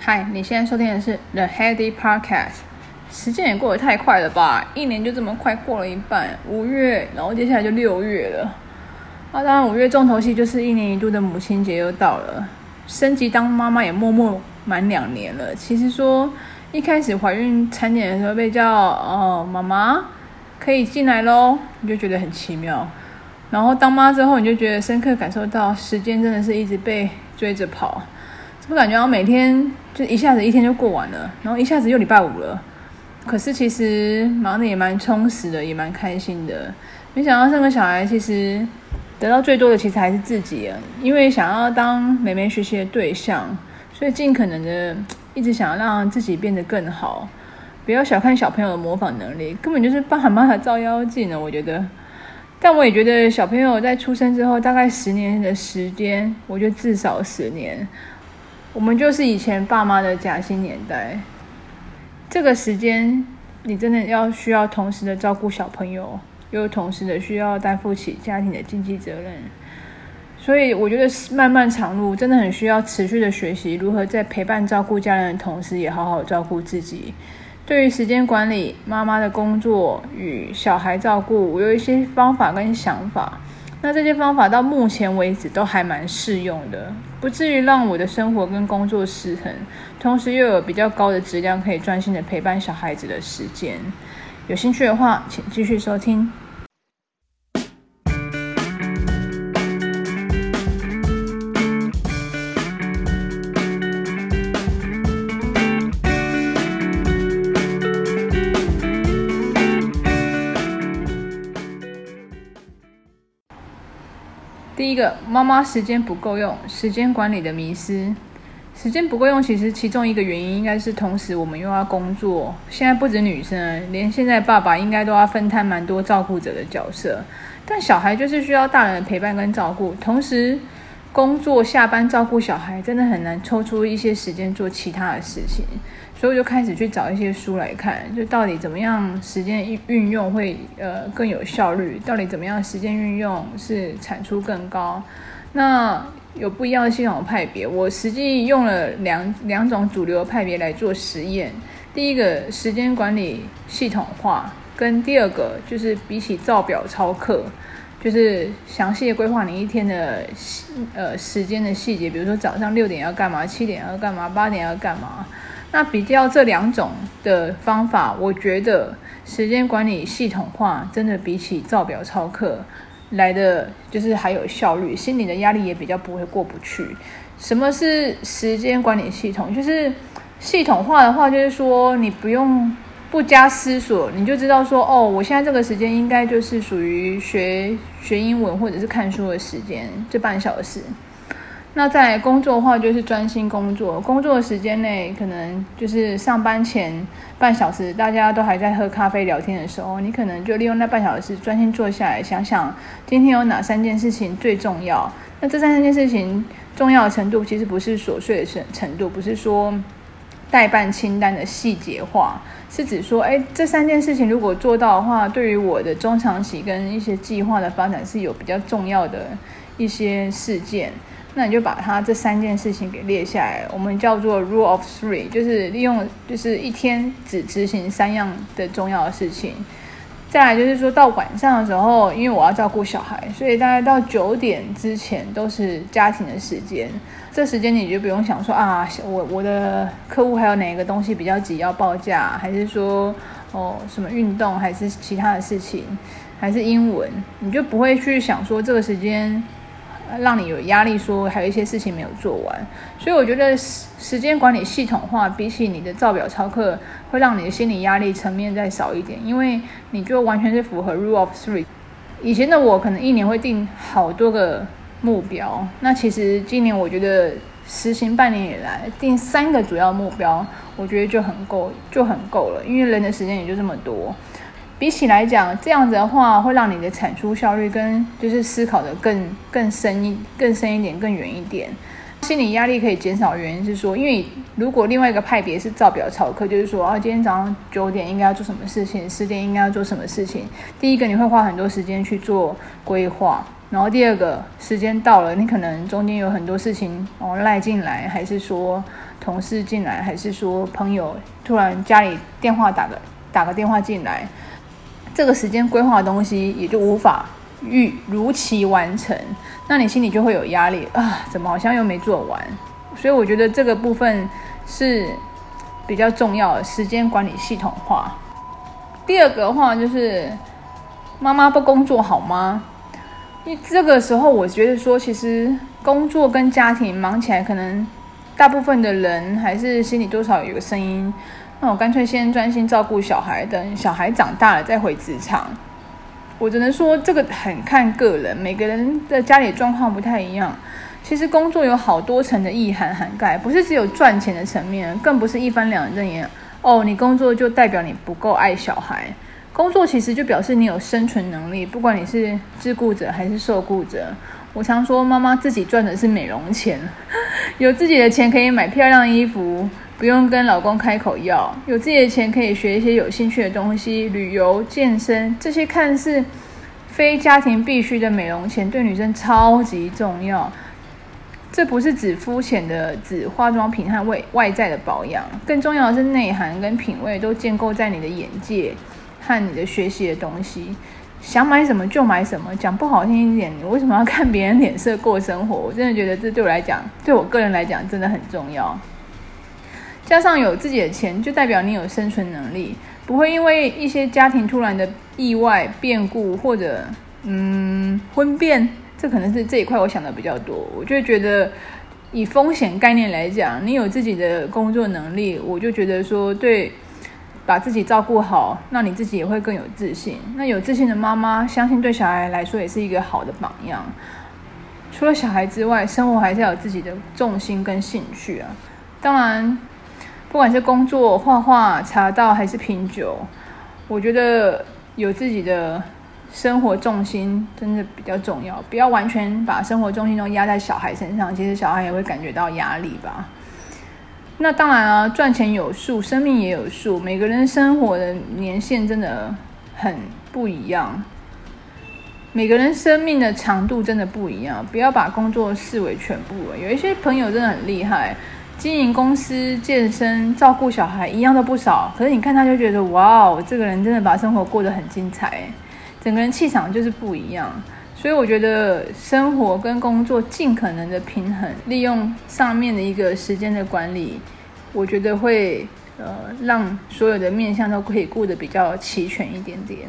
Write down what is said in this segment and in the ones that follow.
嗨，你现在收听的是 The Heady Podcast。时间也过得太快了吧，一年就这么快过了一半，五月，然后接下来就六月了。啊，当然五月重头戏就是一年一度的母亲节又到了。升级当妈妈也默默满两年了。其实说一开始怀孕产检的时候被叫哦妈妈可以进来喽，你就觉得很奇妙。然后当妈之后，你就觉得深刻感受到时间真的是一直被追着跑，我感觉我每天就一下子一天就过完了，然后一下子又礼拜五了。可是其实忙得也蛮充实的，也蛮开心的。没想到生个小孩，其实得到最多的其实还是自己，因为想要当妹妹学习的对象，所以尽可能的一直想要让自己变得更好。不要小看小朋友的模仿能力，根本就是爸爸妈妈照妖镜呢，我觉得。但我也觉得小朋友在出生之后，大概十年的时间，我觉得至少十年，我们就是以前爸妈的夹心年代。这个时间，你真的要需要同时的照顾小朋友，又同时的需要担负起家庭的经济责任。所以我觉得漫漫长路，真的很需要持续的学习，如何在陪伴照顾家人的同时，也好好照顾自己。对于时间管理、妈妈的工作与小孩照顾，我有一些方法跟想法。那这些方法到目前为止都还蛮适用的，不至于让我的生活跟工作失衡，同时又有比较高的质量可以专心的陪伴小孩子的时间。有兴趣的话，请继续收听。个，妈妈时间不够用，时间管理的迷失。时间不够用，其实其中一个原因应该是同时我们又要工作。现在不止女生，连现在爸爸应该都要分摊蛮多照顾者的角色。但小孩就是需要大人的陪伴跟照顾，同时工作下班照顾小孩，真的很难抽出一些时间做其他的事情。所以我就开始去找一些书来看，就到底怎么样时间运用会呃更有效率？到底怎么样时间运用是产出更高？那有不一样的系统派别，我实际用了两两种主流派别来做实验。第一个时间管理系统化，跟第二个就是比起照表操课，就是详细的规划你一天的呃时间的细节，比如说早上六点要干嘛，七点要干嘛，八点要干嘛。那比较这两种的方法，我觉得时间管理系统化真的比起照表操课来的就是还有效率，心里的压力也比较不会过不去。什么是时间管理系统？就是系统化的话，就是说你不用不加思索，你就知道说，哦，我现在这个时间应该就是属于学学英文或者是看书的时间，这半小时。那在工作的话，就是专心工作。工作的时间内，可能就是上班前半小时，大家都还在喝咖啡聊天的时候，你可能就利用那半小时专心坐下来，想想今天有哪三件事情最重要。那这三件事情重要程度，其实不是琐碎的程程度，不是说代办清单的细节化，是指说，哎，这三件事情如果做到的话，对于我的中长期跟一些计划的发展是有比较重要的一些事件。那你就把它这三件事情给列下来，我们叫做 rule of three，就是利用就是一天只执行三样的重要的事情。再来就是说到晚上的时候，因为我要照顾小孩，所以大概到九点之前都是家庭的时间。这时间你就不用想说啊，我我的客户还有哪个东西比较急要报价，还是说哦什么运动，还是其他的事情，还是英文，你就不会去想说这个时间。让你有压力，说还有一些事情没有做完，所以我觉得时间管理系统化比起你的照表操课，会让你的心理压力层面再少一点，因为你就完全是符合 rule of three。以前的我可能一年会定好多个目标，那其实今年我觉得实行半年以来定三个主要目标，我觉得就很够，就很够了，因为人的时间也就这么多。比起来讲，这样子的话会让你的产出效率跟就是思考的更更深一更深一点更远一点，心理压力可以减少。原因是说，因为如果另外一个派别是照表操课，就是说啊，今天早上九点应该要做什么事情，十点应该要做什么事情。第一个你会花很多时间去做规划，然后第二个时间到了，你可能中间有很多事情哦赖进来，还是说同事进来，还是说朋友突然家里电话打个打个电话进来，这个时间规划的东西也就无法预如期完成，那你心里就会有压力啊，怎么好像又没做完？所以我觉得这个部分是比较重要的，时间管理系统化。第二个的话就是妈妈不工作好吗？因为这个时候我觉得说，其实工作跟家庭忙起来，可能大部分的人还是心里多少有个声音，那我干脆先专心照顾小孩，等小孩长大了再回职场。我只能说这个很看个人，每个人的家里状况不太一样。其实工作有好多层的意涵涵盖，不是只有赚钱的层面，更不是一翻两瞪眼。哦，你工作就代表你不够爱小孩，工作其实就表示你有生存能力，不管你是自雇者还是受雇者。我常说，妈妈自己赚的是美容钱，有自己的钱可以买漂亮衣服，不用跟老公开口要；有自己的钱可以学一些有兴趣的东西，旅游、健身，这些看似非家庭必须的美容钱，对女生超级重要。这不是指肤浅的指化妆品和外外在的保养，更重要的是内涵跟品味都建构在你的眼界和你的学习的东西。想买什么就买什么，讲不好听一点，你为什么要看别人脸色过生活？我真的觉得这对我来讲，对我个人来讲真的很重要。加上有自己的钱，就代表你有生存能力，不会因为一些家庭突然的意外变故或者嗯婚变。这可能是这一块我想的比较多，我就觉得以风险概念来讲，你有自己的工作能力，我就觉得说对，把自己照顾好，那你自己也会更有自信。那有自信的妈妈，相信对小孩来说也是一个好的榜样。除了小孩之外，生活还是要有自己的重心跟兴趣啊。当然，不管是工作、画画、茶道还是品酒，我觉得有自己的。生活重心真的比较重要，不要完全把生活重心都压在小孩身上，其实小孩也会感觉到压力吧。那当然啊，赚钱有数，生命也有数，每个人生活的年限真的很不一样，每个人生命的长度真的不一样，不要把工作视为全部。有一些朋友真的很厉害，经营公司、健身、照顾小孩，一样都不少。可是你看他就觉得，哇哦，这个人真的把生活过得很精彩。整个人气场就是不一样，所以我觉得生活跟工作尽可能的平衡，利用上面的一个时间的管理，我觉得会呃让所有的面向都可以顾得比较齐全一点点。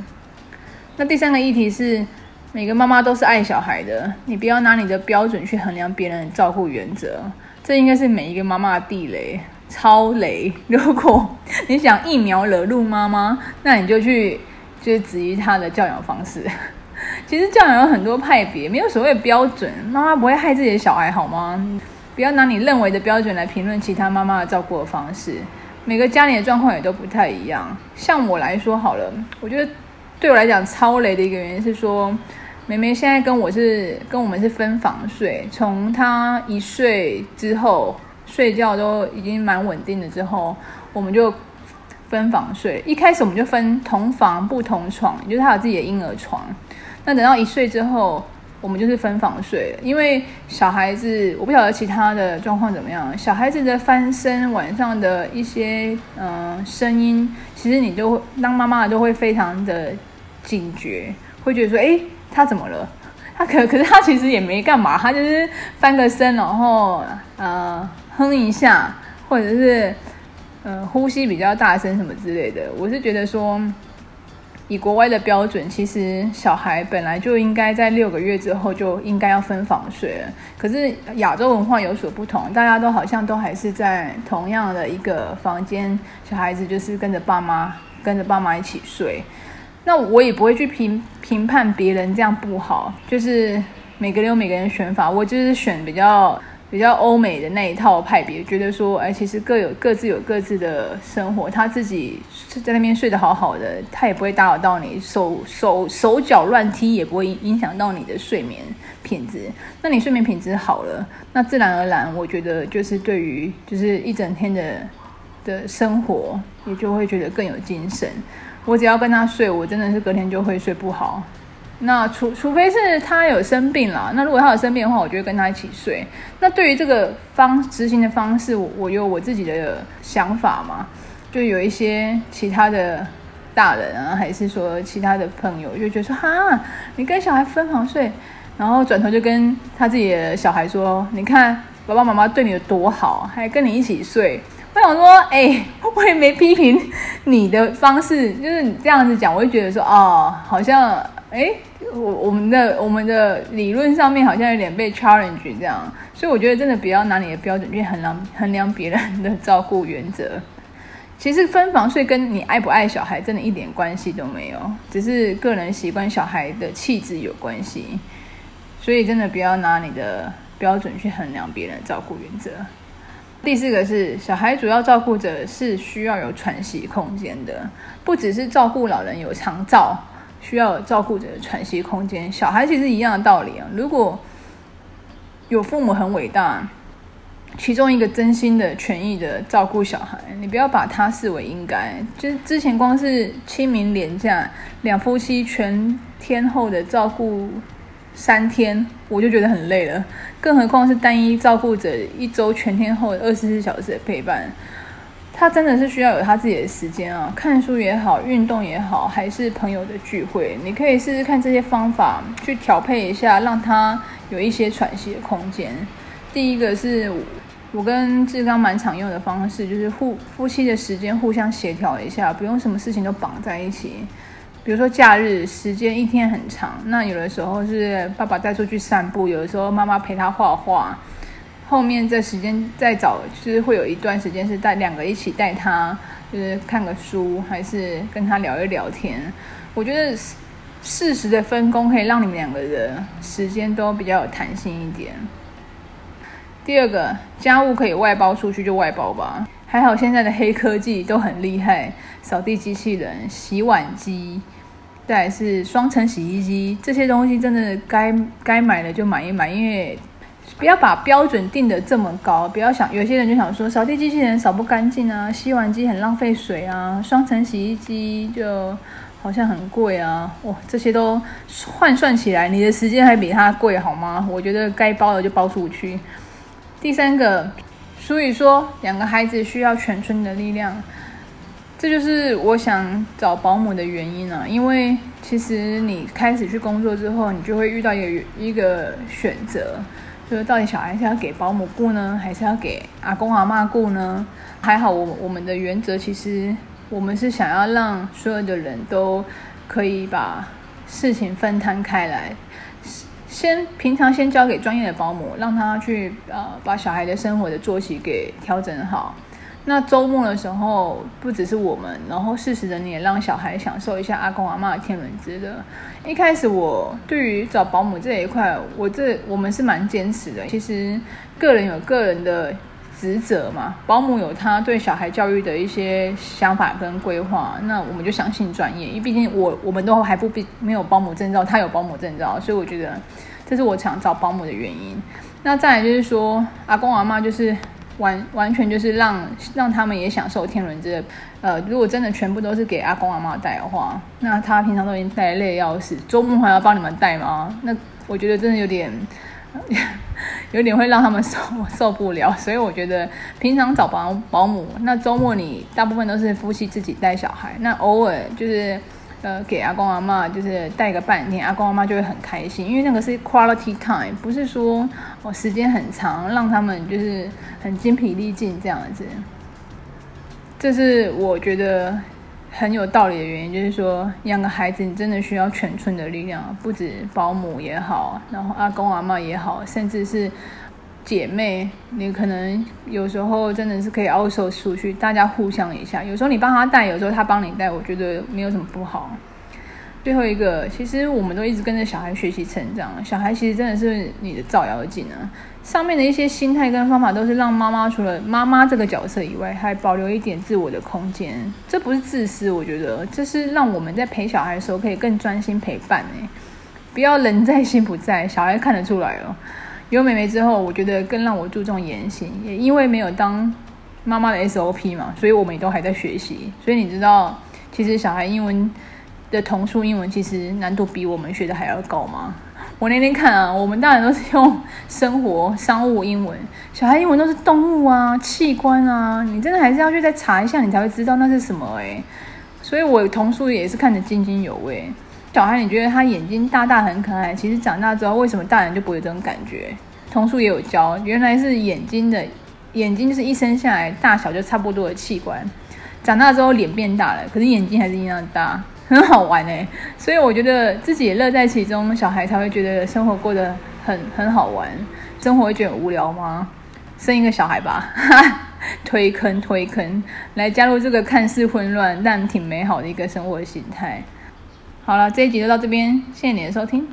那第三个议题是，每个妈妈都是爱小孩的，你不要拿你的标准去衡量别人的照顾原则，这应该是每一个妈妈的地雷，超雷。如果你想一秒惹怒妈妈，那你就去。就是质疑她的教养方式。其实教养有很多派别，没有所谓的标准。妈妈不会害自己的小孩，好吗？不要拿你认为的标准来评论其他妈妈的照顾的方式。每个家里的状况也都不太一样。像我来说好了，我觉得对我来讲超雷的一个原因是说，妹妹现在跟我是跟我们是分房睡，从她一岁之后睡觉都已经蛮稳定的之后，我们就。分房睡，一开始我们就分同房不同床，就是她有自己的婴儿床。那等到一岁之后，我们就是分房睡了，因为小孩子，我不晓得其他的状况怎么样。小孩子的翻身，晚上的一些嗯、声音，其实你都会当妈妈的都会非常的警觉，会觉得说，哎，他怎么了？他可可是他其实也没干嘛，他就是翻个身，然后呃哼一下，或者是。呃，呼吸比较大声什么之类的，我是觉得说，以国外的标准，其实小孩本来就应该在六个月之后就应该要分房睡了。可是亚洲文化有所不同，大家都好像都还是在同样的一个房间，小孩子就是跟着爸妈跟着爸妈一起睡。那我也不会去评评判别人这样不好，就是每个人有每个人选法，我就是选比较。比较欧美的那一套派别，觉得说，哎，其实各有各自有各自的生活，他自己在那边睡得好好的，他也不会打扰到你，手手手脚乱踢也不会影响到你的睡眠品质。那你睡眠品质好了，那自然而然，我觉得就是对于就是一整天的的生活，也就会觉得更有精神。我只要跟他睡，我真的是隔天就会睡不好。那除除非是他有生病了，那如果他有生病的话，我就会跟他一起睡。那对于这个方执行的方式，我我有我自己的想法嘛，就有一些其他的大人啊，还是说其他的朋友，就觉得说哈，你跟小孩分房睡，然后转头就跟他自己的小孩说，你看爸爸妈妈对你有多好，还跟你一起睡。我想说，哎、欸，我也没批评你的方式，就是你这样子讲，我会觉得说，哦，好像，哎、我我们的我们的理论上面好像有点被 challenge 这样，所以我觉得真的不要拿你的标准去衡量衡量别人的照顾原则。其实分房睡跟你爱不爱小孩真的一点关系都没有，只是个人习惯、小孩的气质有关系，所以真的不要拿你的标准去衡量别人的照顾原则。第四个是小孩主要照顾者是需要有喘息空间的，不只是照顾老人有长照，需要照顾者喘息空间。小孩其实一样的道理啊。如果有父母很伟大，其中一个真心的全意的照顾小孩，你不要把他视为应该。就是之前光是清明连假，两夫妻全天候的照顾。三天我就觉得很累了，更何况是单一照顾者一周全天候二十四小时的陪伴，他真的是需要有他自己的时间啊，看书也好，运动也好，还是朋友的聚会，你可以试试看这些方法去调配一下，让他有一些喘息的空间。第一个是我跟志刚蛮常用的方式，就是互夫妻的时间互相协调一下，不用什么事情都绑在一起。比如说假日时间一天很长，那有的时候是爸爸带出去散步，有的时候妈妈陪他画画，后面这时间再找，就是会有一段时间是带两个一起带他，就是看个书，还是跟他聊一聊天。我觉得适时的分工可以让你们两个人时间都比较有弹性一点。第二个，家务可以外包出去就外包吧，还好现在的黑科技都很厉害。扫地机器人、洗碗机，再是双层洗衣机，这些东西真的该该买的就买一买，因为不要把标准定得这么高。不要想有些人就想说，扫地机器人扫不干净啊，洗碗机很浪费水啊，双层洗衣机就好像很贵啊。哇，这些都换算起来，你的时间还比它贵好吗？我觉得该包的就包出去。第三个，所以说两个孩子需要全村的力量。这就是我想找保姆的原因啊，因为其实你开始去工作之后，你就会遇到一个一个选择，就是到底小孩是要给保姆雇呢，还是要给阿公阿嬷雇呢？还好我我们的原则其实我们是想要让所有的人都可以把事情分摊开来，先平常先交给专业的保姆，让他去呃把小孩的生活的作息给调整好。那周末的时候，不只是我们，然后适时的你也让小孩享受一下阿公阿嬷的天伦之乐。一开始我对于找保姆这一块，我这我们是蛮坚持的。其实个人有个人的职责嘛，保姆有他对小孩教育的一些想法跟规划，那我们就相信专业。因为毕竟我我们都还不必没有保姆证照，他有保姆证照，所以我觉得这是我想找保姆的原因。那再来就是说，阿公阿妈就是。完完全就是让让他们也享受天伦之乐。呃，如果真的全部都是给阿公阿妈带的话，那他平常都已经带累要死，周末还要帮你们带吗？那我觉得真的有点 有点会让他们受受不了。所以我觉得平常找保保姆，那周末你大部分都是夫妻自己带小孩，那偶尔就是。呃，给阿公阿妈就是带个半天，阿公阿妈就会很开心，因为那个是 quality time，不是说哦时间很长，让他们就是很精疲力尽这样子。这是我觉得很有道理的原因，就是说养个孩子，你真的需要全村的力量，不止保姆也好，然后阿公阿妈也好，甚至是。姐妹，你可能有时候真的是可以 outsource 出去，大家互相一下。有时候你帮他带，有时候他帮你带，我觉得没有什么不好。最后一个，其实我们都一直跟着小孩学习成长，小孩其实真的是你的照妖镜啊。上面的一些心态跟方法，都是让妈妈除了妈妈这个角色以外，还保留一点自我的空间。这不是自私，我觉得这是让我们在陪小孩的时候可以更专心陪伴。哎，不要人在心不在，小孩看得出来哦。有妹妹之后，我觉得更让我注重言行，也因为没有当妈妈的 SOP 嘛，所以我们也都还在学习。所以你知道，其实小孩英文的童书英文其实难度比我们学的还要高吗？我那天看啊，我们大人都是用生活商务英文，小孩英文都是动物啊、器官啊，你真的还是要去再查一下，你才会知道那是什么诶、所以我童书也是看得津津有味。小孩，你觉得他眼睛大大很可爱，其实长大之后为什么大人就不会有这种感觉？童书也有教，原来是眼睛的眼睛就是一生下来大小就差不多的器官，长大之后脸变大了，可是眼睛还是一样大。很好玩哎，所以我觉得自己也乐在其中，小孩才会觉得生活过得很很好玩。生活会觉得无聊吗？生一个小孩吧，推坑推坑，来加入这个看似混乱但挺美好的一个生活形态。好了，这一集就到这边，谢谢你的收听。